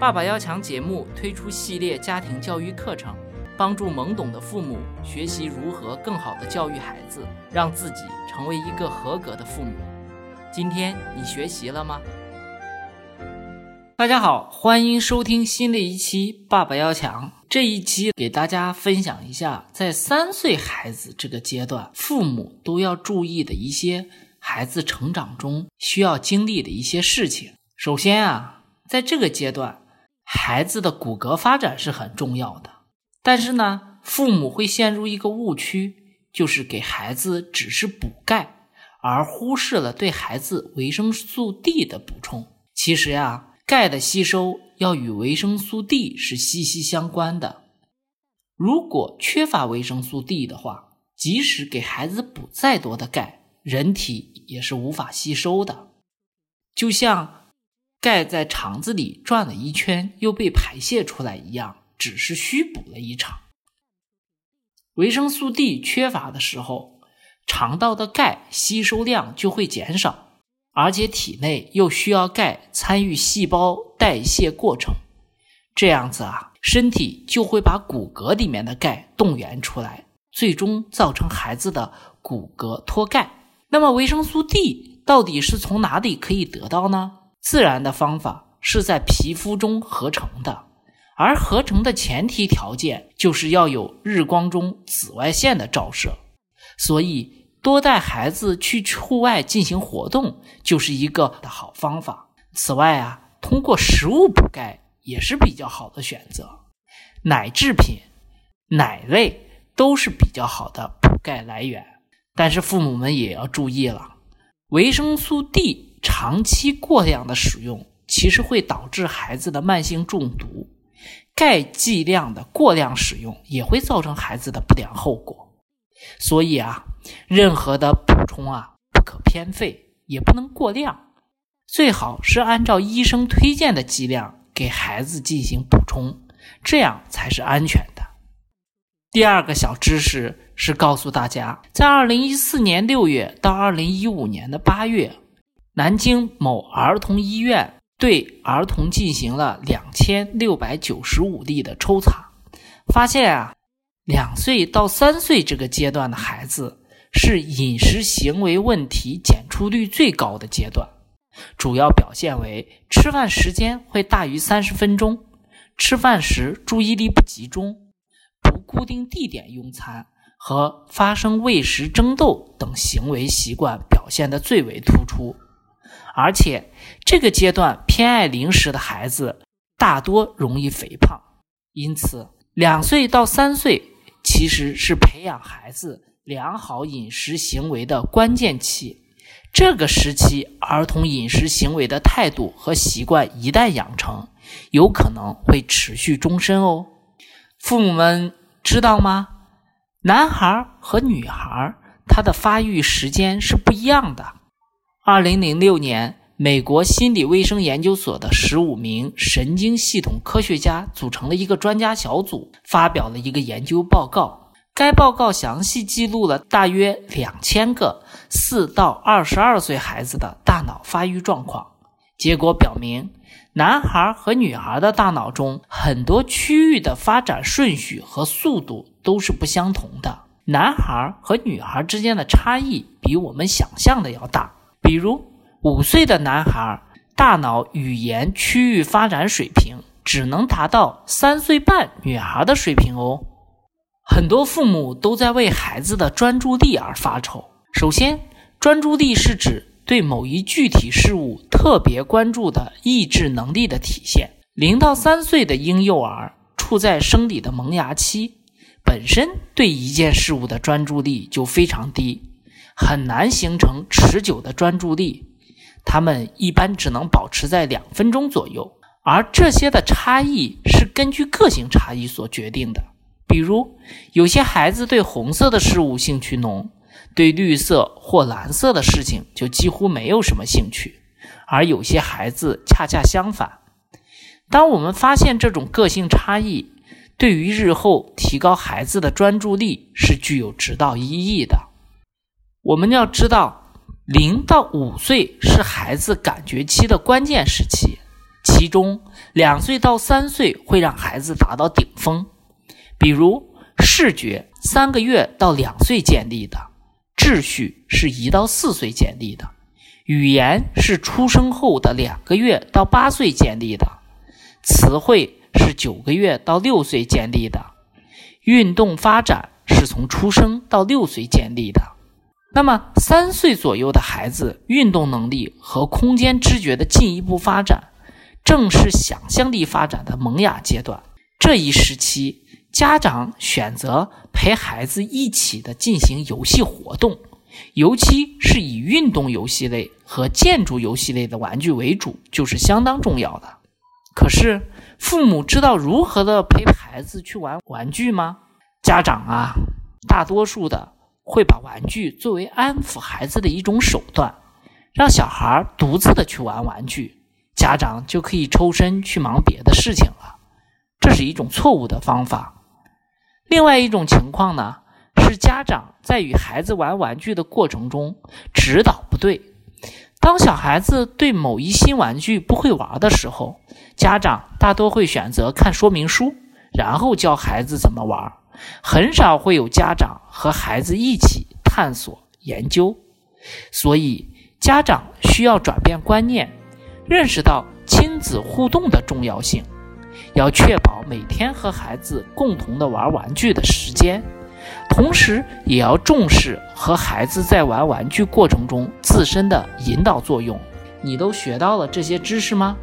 爸爸要强节目推出系列家庭教育课程，帮助懵懂的父母学习如何更好的教育孩子，让自己成为一个合格的父母。今天你学习了吗？大家好，欢迎收听新的一期《爸爸要强》。这一期给大家分享一下，在三岁孩子这个阶段，父母都要注意的一些孩子成长中需要经历的一些事情。首先啊，在这个阶段，孩子的骨骼发展是很重要的。但是呢，父母会陷入一个误区，就是给孩子只是补钙，而忽视了对孩子维生素 D 的补充。其实呀。钙的吸收要与维生素 D 是息息相关的。如果缺乏维生素 D 的话，即使给孩子补再多的钙，人体也是无法吸收的。就像钙在肠子里转了一圈又被排泄出来一样，只是虚补了一场。维生素 D 缺乏的时候，肠道的钙吸收量就会减少。而且体内又需要钙参与细胞代谢过程，这样子啊，身体就会把骨骼里面的钙动员出来，最终造成孩子的骨骼脱钙。那么维生素 D 到底是从哪里可以得到呢？自然的方法是在皮肤中合成的，而合成的前提条件就是要有日光中紫外线的照射，所以。多带孩子去户外进行活动就是一个的好方法。此外啊，通过食物补钙也是比较好的选择。奶制品、奶类都是比较好的补钙来源。但是父母们也要注意了，维生素 D 长期过量的使用，其实会导致孩子的慢性中毒。钙剂量的过量使用也会造成孩子的不良后果。所以啊，任何的补充啊，不可偏废，也不能过量，最好是按照医生推荐的剂量给孩子进行补充，这样才是安全的。第二个小知识是告诉大家，在二零一四年六月到二零一五年的八月，南京某儿童医院对儿童进行了两千六百九十五例的抽查，发现啊。两岁到三岁这个阶段的孩子是饮食行为问题检出率最高的阶段，主要表现为吃饭时间会大于三十分钟，吃饭时注意力不集中，不固定地点用餐和发生喂食争斗等行为习惯表现的最为突出。而且这个阶段偏爱零食的孩子大多容易肥胖，因此两岁到三岁。其实是培养孩子良好饮食行为的关键期。这个时期，儿童饮食行为的态度和习惯一旦养成，有可能会持续终身哦。父母们知道吗？男孩和女孩他的发育时间是不一样的。二零零六年。美国心理卫生研究所的十五名神经系统科学家组成了一个专家小组，发表了一个研究报告。该报告详细记录了大约两千个四到二十二岁孩子的大脑发育状况。结果表明，男孩和女孩的大脑中很多区域的发展顺序和速度都是不相同的。男孩和女孩之间的差异比我们想象的要大，比如。五岁的男孩大脑语言区域发展水平只能达到三岁半女孩的水平哦。很多父母都在为孩子的专注力而发愁。首先，专注力是指对某一具体事物特别关注的意志能力的体现。零到三岁的婴幼儿处在生理的萌芽期，本身对一件事物的专注力就非常低，很难形成持久的专注力。他们一般只能保持在两分钟左右，而这些的差异是根据个性差异所决定的。比如，有些孩子对红色的事物兴趣浓，对绿色或蓝色的事情就几乎没有什么兴趣；而有些孩子恰恰相反。当我们发现这种个性差异，对于日后提高孩子的专注力是具有指导意义的。我们要知道。零到五岁是孩子感觉期的关键时期，其中两岁到三岁会让孩子达到顶峰，比如视觉三个月到两岁建立的，秩序是一到四岁建立的，语言是出生后的两个月到八岁建立的，词汇是九个月到六岁建立的，运动发展是从出生到六岁建立的。那么三岁左右的孩子，运动能力和空间知觉的进一步发展。正是想象力发展的萌芽阶段，这一时期，家长选择陪孩子一起的进行游戏活动，尤其是以运动游戏类和建筑游戏类的玩具为主，就是相当重要的。可是，父母知道如何的陪孩子去玩玩具吗？家长啊，大多数的会把玩具作为安抚孩子的一种手段，让小孩独自的去玩玩具。家长就可以抽身去忙别的事情了，这是一种错误的方法。另外一种情况呢，是家长在与孩子玩玩具的过程中指导不对。当小孩子对某一新玩具不会玩的时候，家长大多会选择看说明书，然后教孩子怎么玩，很少会有家长和孩子一起探索研究。所以，家长需要转变观念。认识到亲子互动的重要性，要确保每天和孩子共同的玩玩具的时间，同时也要重视和孩子在玩玩具过程中自身的引导作用。你都学到了这些知识吗？